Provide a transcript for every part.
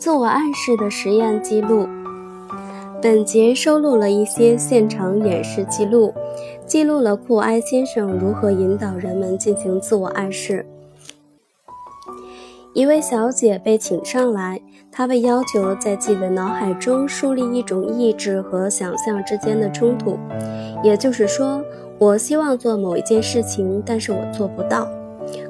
自我暗示的实验记录。本节收录了一些现场演示记录，记录了库埃先生如何引导人们进行自我暗示。一位小姐被请上来，她被要求在自己的脑海中树立一种意志和想象之间的冲突，也就是说，我希望做某一件事情，但是我做不到。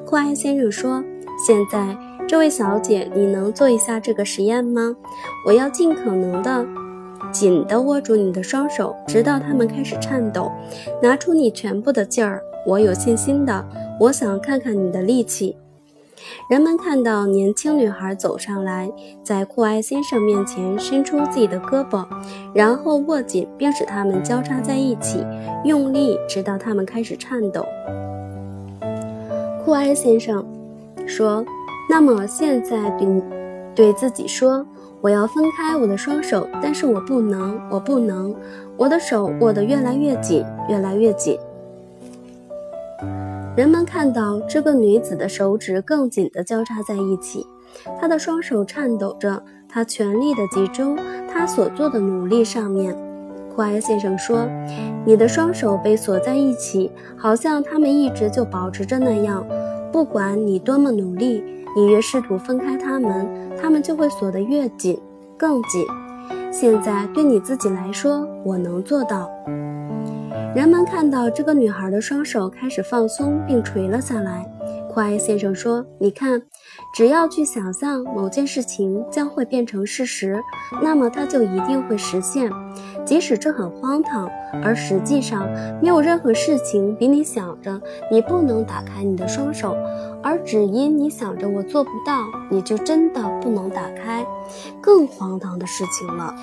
库埃先生说：“现在，这位小姐，你能做一下这个实验吗？我要尽可能的。”紧地握住你的双手，直到它们开始颤抖。拿出你全部的劲儿，我有信心的。我想看看你的力气。人们看到年轻女孩走上来，在库埃先生面前伸出自己的胳膊，然后握紧，并使它们交叉在一起，用力，直到它们开始颤抖。库埃先生说：“那么现在对对自己说。”我要分开我的双手，但是我不能，我不能，我的手握得越来越紧，越来越紧。人们看到这个女子的手指更紧地交叉在一起，她的双手颤抖着，她全力地集中她所做的努力上面。库埃先生说：“你的双手被锁在一起，好像他们一直就保持着那样，不管你多么努力。”你越试图分开他们，他们就会锁得越紧，更紧。现在对你自己来说，我能做到。人们看到这个女孩的双手开始放松并垂了下来。库埃先生说：“你看，只要去想象某件事情将会变成事实，那么它就一定会实现，即使这很荒唐。而实际上，没有任何事情比你想着你不能打开你的双手。”而只因你想着我做不到，你就真的不能打开，更荒唐的事情了。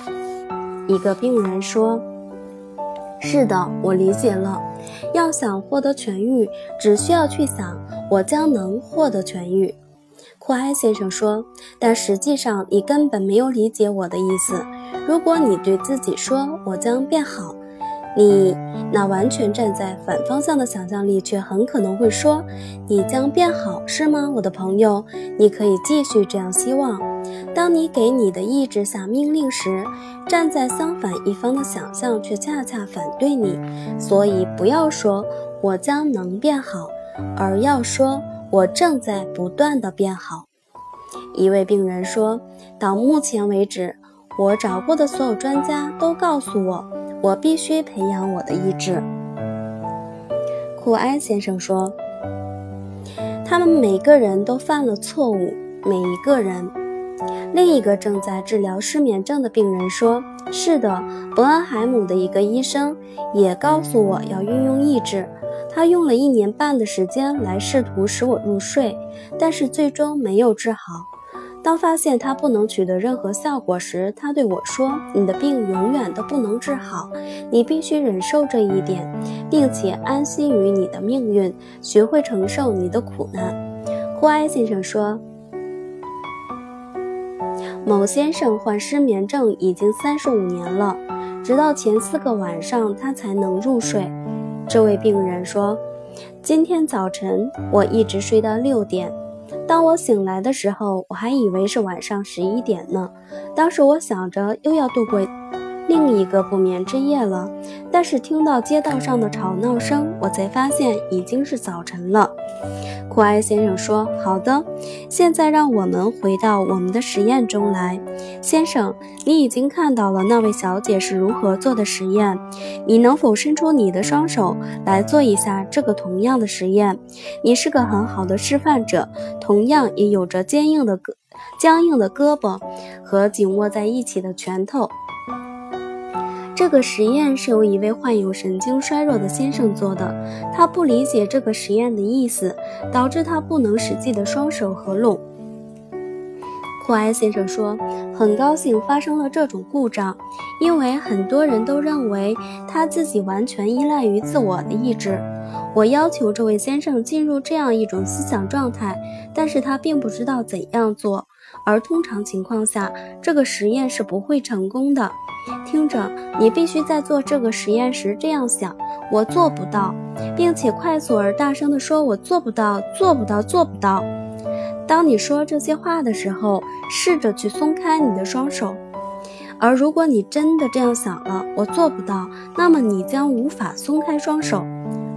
一个病人说：“是的，我理解了。要想获得痊愈，只需要去想我将能获得痊愈。”库埃先生说：“但实际上你根本没有理解我的意思。如果你对自己说我将变好。”你那完全站在反方向的想象力，却很可能会说：“你将变好，是吗，我的朋友？你可以继续这样希望。当你给你的意志下命令时，站在相反一方的想象却恰恰反对你。所以不要说我将能变好，而要说我正在不断的变好。”一位病人说：“到目前为止，我找过的所有专家都告诉我。”我必须培养我的意志，库埃先生说。他们每个人都犯了错误，每一个人。另一个正在治疗失眠症的病人说：“是的，伯恩海姆的一个医生也告诉我要运用意志。他用了一年半的时间来试图使我入睡，但是最终没有治好。”当发现他不能取得任何效果时，他对我说：“你的病永远都不能治好，你必须忍受这一点，并且安心于你的命运，学会承受你的苦难。”库埃先生说：“某先生患失眠症已经三十五年了，直到前四个晚上他才能入睡。”这位病人说：“今天早晨我一直睡到六点。”当我醒来的时候，我还以为是晚上十一点呢。当时我想着又要度过另一个不眠之夜了，但是听到街道上的吵闹声，我才发现已经是早晨了。库埃先生说：“好的，现在让我们回到我们的实验中来。先生，你已经看到了那位小姐是如何做的实验，你能否伸出你的双手来做一下这个同样的实验？你是个很好的示范者，同样也有着坚硬的胳僵硬的胳膊和紧握在一起的拳头。”这个实验是由一位患有神经衰弱的先生做的，他不理解这个实验的意思，导致他不能使自己的双手合拢。库埃先生说：“很高兴发生了这种故障，因为很多人都认为他自己完全依赖于自我的意志。我要求这位先生进入这样一种思想状态，但是他并不知道怎样做。而通常情况下，这个实验是不会成功的。听着，你必须在做这个实验时这样想：我做不到，并且快速而大声地说：“我做不到，做不到，做不到。”当你说这些话的时候，试着去松开你的双手。而如果你真的这样想了，我做不到，那么你将无法松开双手。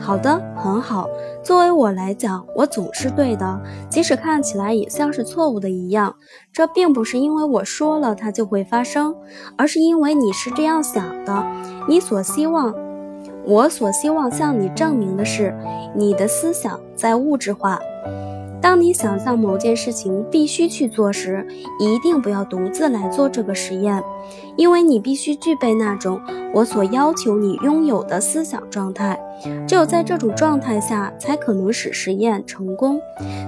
好的，很好。作为我来讲，我总是对的，即使看起来也像是错误的一样。这并不是因为我说了它就会发生，而是因为你是这样想的。你所希望，我所希望向你证明的是，你的思想在物质化。当你想象某件事情必须去做时，一定不要独自来做这个实验，因为你必须具备那种我所要求你拥有的思想状态。只有在这种状态下，才可能使实验成功。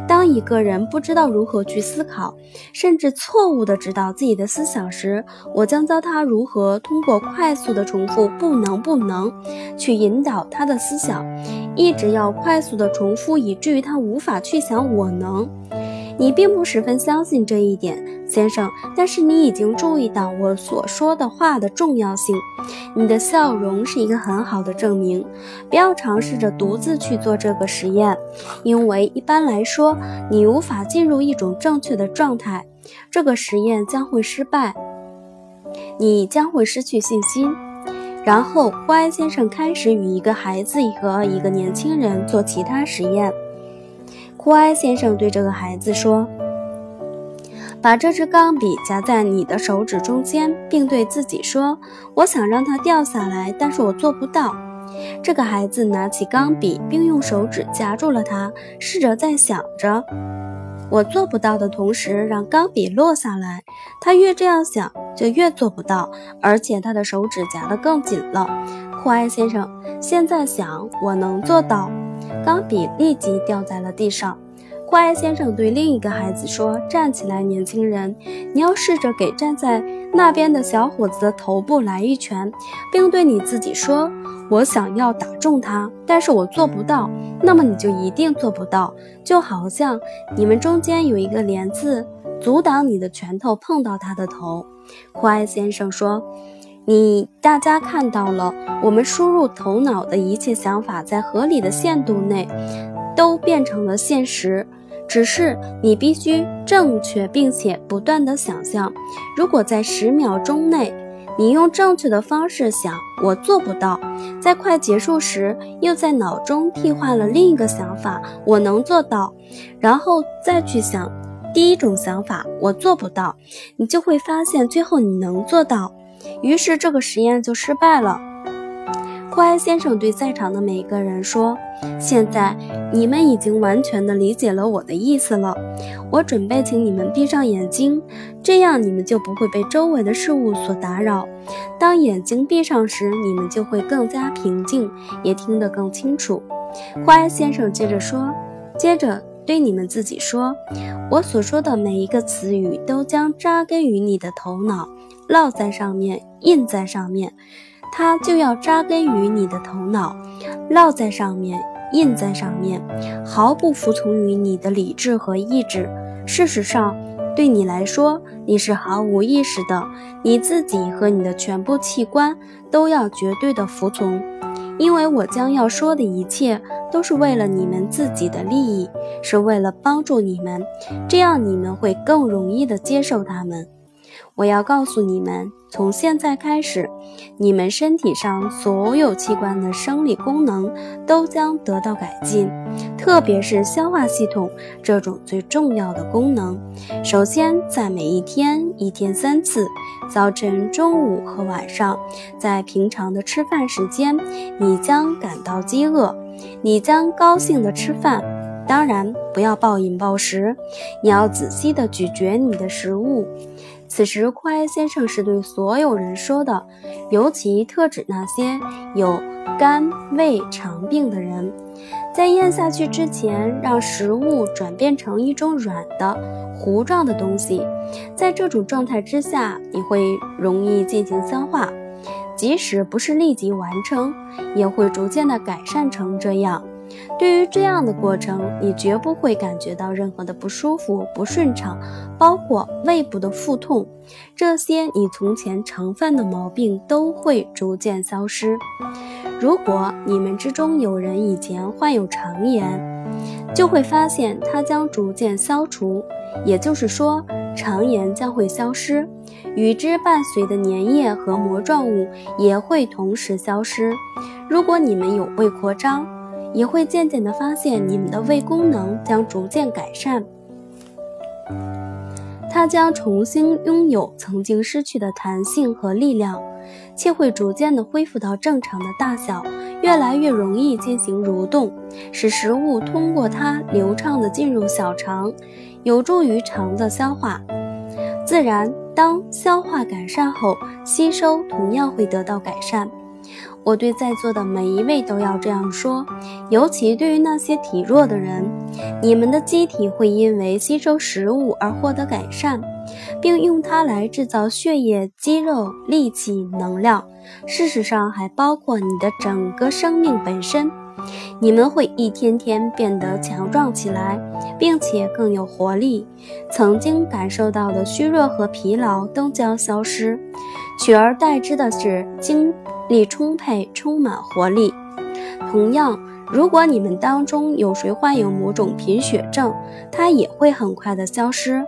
当一个人不知道如何去思考，甚至错误地指导自己的思想时，我将教他如何通过快速的重复“不能，不能”去引导他的思想。一直要快速地重复，以至于他无法去想“我能”。你并不十分相信这一点，先生，但是你已经注意到我所说的话的重要性。你的笑容是一个很好的证明。不要尝试着独自去做这个实验，因为一般来说，你无法进入一种正确的状态，这个实验将会失败，你将会失去信心。然后，乖先生开始与一个孩子和一个年轻人做其他实验。库埃先生对这个孩子说：“把这支钢笔夹在你的手指中间，并对自己说：‘我想让它掉下来，但是我做不到。’”这个孩子拿起钢笔，并用手指夹住了它，试着在想着。我做不到的同时，让钢笔落下来。他越这样想，就越做不到，而且他的手指夹得更紧了。库埃先生现在想，我能做到。钢笔立即掉在了地上。霍埃先生对另一个孩子说：“站起来，年轻人，你要试着给站在那边的小伙子的头部来一拳，并对你自己说。”我想要打中他，但是我做不到。那么你就一定做不到，就好像你们中间有一个帘子，阻挡你的拳头碰到他的头。霍埃先生说：“你大家看到了，我们输入头脑的一切想法，在合理的限度内，都变成了现实。只是你必须正确，并且不断的想象。如果在十秒钟内。”你用正确的方式想，我做不到。在快结束时，又在脑中替换了另一个想法，我能做到。然后再去想第一种想法，我做不到。你就会发现，最后你能做到。于是这个实验就失败了。库埃先生对在场的每一个人说：“现在你们已经完全的理解了我的意思了。我准备请你们闭上眼睛，这样你们就不会被周围的事物所打扰。当眼睛闭上时，你们就会更加平静，也听得更清楚。”库埃先生接着说：“接着对你们自己说，我所说的每一个词语都将扎根于你的头脑，烙在上面，印在上面。”它就要扎根于你的头脑，烙在上面，印在上面，毫不服从于你的理智和意志。事实上，对你来说，你是毫无意识的。你自己和你的全部器官都要绝对的服从，因为我将要说的一切都是为了你们自己的利益，是为了帮助你们，这样你们会更容易的接受它们。我要告诉你们，从现在开始，你们身体上所有器官的生理功能都将得到改进，特别是消化系统这种最重要的功能。首先，在每一天一天三次，早晨、中午和晚上，在平常的吃饭时间，你将感到饥饿，你将高兴地吃饭。当然，不要暴饮暴食，你要仔细地咀嚼你的食物。此时，库埃先生是对所有人说的，尤其特指那些有肝、胃、肠病的人。在咽下去之前，让食物转变成一种软的糊状的东西。在这种状态之下，你会容易进行消化，即使不是立即完成，也会逐渐的改善成这样。对于这样的过程，你绝不会感觉到任何的不舒服、不顺畅，包括胃部的腹痛，这些你从前常犯的毛病都会逐渐消失。如果你们之中有人以前患有肠炎，就会发现它将逐渐消除，也就是说，肠炎将会消失，与之伴随的粘液和膜状物也会同时消失。如果你们有胃扩张，也会渐渐地发现你们的胃功能将逐渐改善，它将重新拥有曾经失去的弹性和力量，且会逐渐地恢复到正常的大小，越来越容易进行蠕动，使食物通过它流畅地进入小肠，有助于肠的消化。自然，当消化改善后，吸收同样会得到改善。我对在座的每一位都要这样说，尤其对于那些体弱的人，你们的机体会因为吸收食物而获得改善，并用它来制造血液、肌肉、力气、能量。事实上，还包括你的整个生命本身。你们会一天天变得强壮起来，并且更有活力。曾经感受到的虚弱和疲劳都将消失，取而代之的是精。力充沛，充满活力。同样，如果你们当中有谁患有某种贫血症，它也会很快的消失。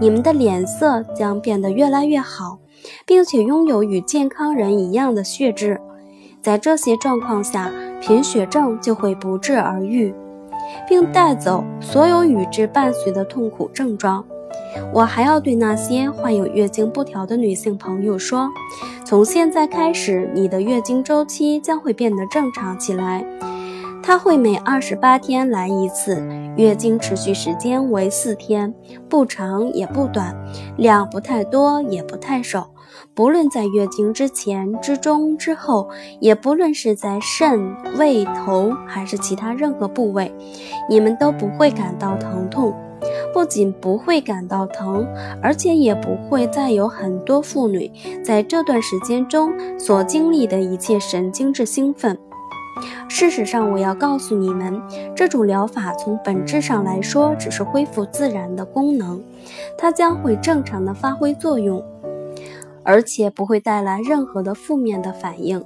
你们的脸色将变得越来越好，并且拥有与健康人一样的血质。在这些状况下，贫血症就会不治而愈，并带走所有与之伴随的痛苦症状。我还要对那些患有月经不调的女性朋友说。从现在开始，你的月经周期将会变得正常起来。它会每二十八天来一次，月经持续时间为四天，不长也不短，量不太多也不太少。不论在月经之前、之中、之后，也不论是在肾、胃、头还是其他任何部位，你们都不会感到疼痛。不仅不会感到疼，而且也不会再有很多妇女在这段时间中所经历的一切神经质兴奋。事实上，我要告诉你们，这种疗法从本质上来说只是恢复自然的功能，它将会正常的发挥作用，而且不会带来任何的负面的反应。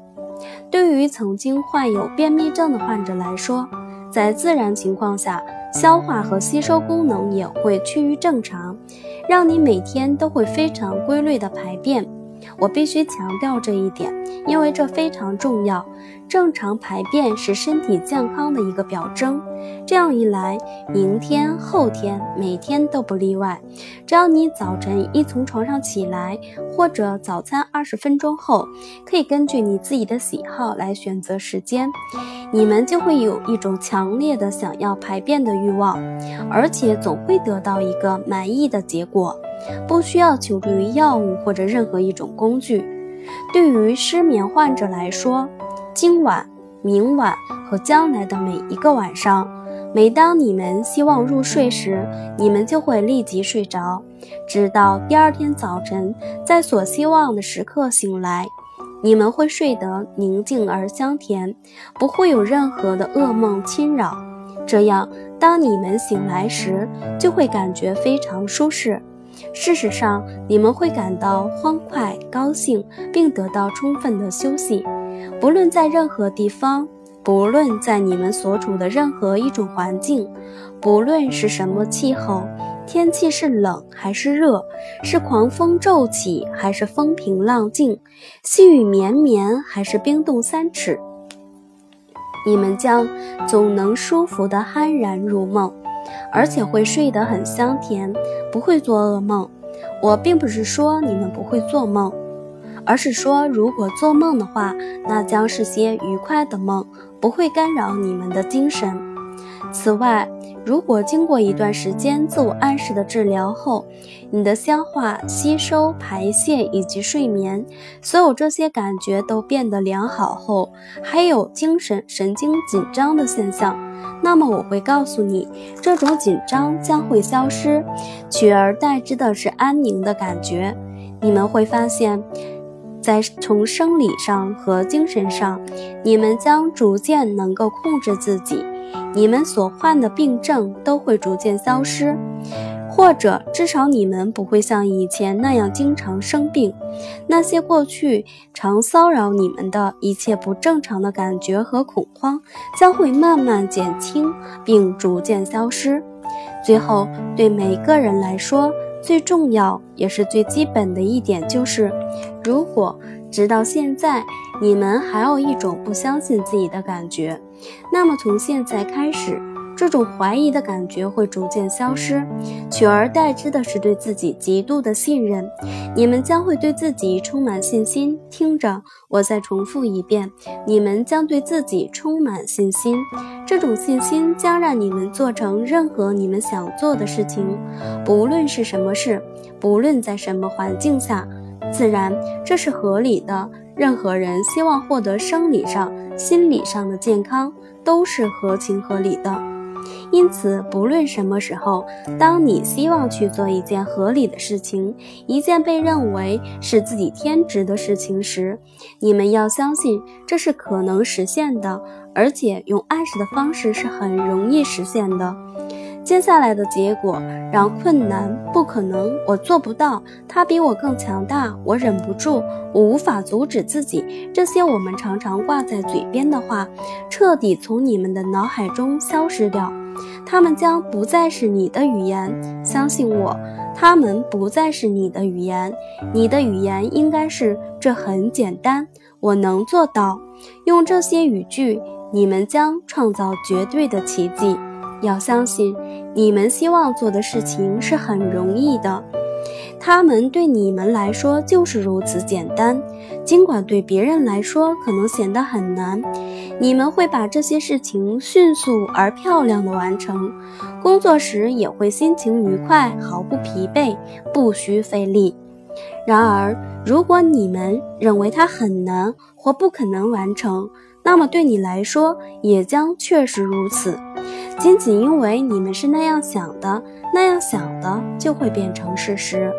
对于曾经患有便秘症的患者来说，在自然情况下。消化和吸收功能也会趋于正常，让你每天都会非常规律的排便。我必须强调这一点，因为这非常重要。正常排便是身体健康的一个表征。这样一来，明天、后天、每天都不例外。只要你早晨一从床上起来，或者早餐二十分钟后，可以根据你自己的喜好来选择时间，你们就会有一种强烈的想要排便的欲望，而且总会得到一个满意的结果。不需要求助于药物或者任何一种工具。对于失眠患者来说，今晚、明晚和将来的每一个晚上，每当你们希望入睡时，你们就会立即睡着，直到第二天早晨在所希望的时刻醒来。你们会睡得宁静而香甜，不会有任何的噩梦侵扰。这样，当你们醒来时，就会感觉非常舒适。事实上，你们会感到欢快、高兴，并得到充分的休息。不论在任何地方，不论在你们所处的任何一种环境，不论是什么气候，天气是冷还是热，是狂风骤起还是风平浪静，细雨绵绵还是冰冻三尺，你们将总能舒服地酣然入梦。而且会睡得很香甜，不会做噩梦。我并不是说你们不会做梦，而是说如果做梦的话，那将是些愉快的梦，不会干扰你们的精神。此外，如果经过一段时间自我暗示的治疗后，你的消化、吸收、排泄以及睡眠，所有这些感觉都变得良好后，还有精神神经紧张的现象。那么我会告诉你，这种紧张将会消失，取而代之的是安宁的感觉。你们会发现，在从生理上和精神上，你们将逐渐能够控制自己，你们所患的病症都会逐渐消失。或者至少你们不会像以前那样经常生病，那些过去常骚扰你们的一切不正常的感觉和恐慌将会慢慢减轻并逐渐消失。最后，对每个人来说，最重要也是最基本的一点就是：如果直到现在你们还有一种不相信自己的感觉，那么从现在开始。这种怀疑的感觉会逐渐消失，取而代之的是对自己极度的信任。你们将会对自己充满信心。听着，我再重复一遍：你们将对自己充满信心。这种信心将让你们做成任何你们想做的事情，不论是什么事，不论在什么环境下。自然，这是合理的。任何人希望获得生理上、心理上的健康，都是合情合理的。因此，不论什么时候，当你希望去做一件合理的事情，一件被认为是自己天职的事情时，你们要相信这是可能实现的，而且用暗示的方式是很容易实现的。接下来的结果让困难、不可能、我做不到、他比我更强大、我忍不住、我无法阻止自己这些我们常常挂在嘴边的话，彻底从你们的脑海中消失掉。他们将不再是你的语言，相信我，他们不再是你的语言。你的语言应该是：这很简单，我能做到。用这些语句，你们将创造绝对的奇迹。要相信，你们希望做的事情是很容易的，他们对你们来说就是如此简单，尽管对别人来说可能显得很难。你们会把这些事情迅速而漂亮的完成，工作时也会心情愉快，毫不疲惫，不需费力。然而，如果你们认为它很难或不可能完成，那么对你来说也将确实如此。仅仅因为你们是那样想的，那样想的就会变成事实。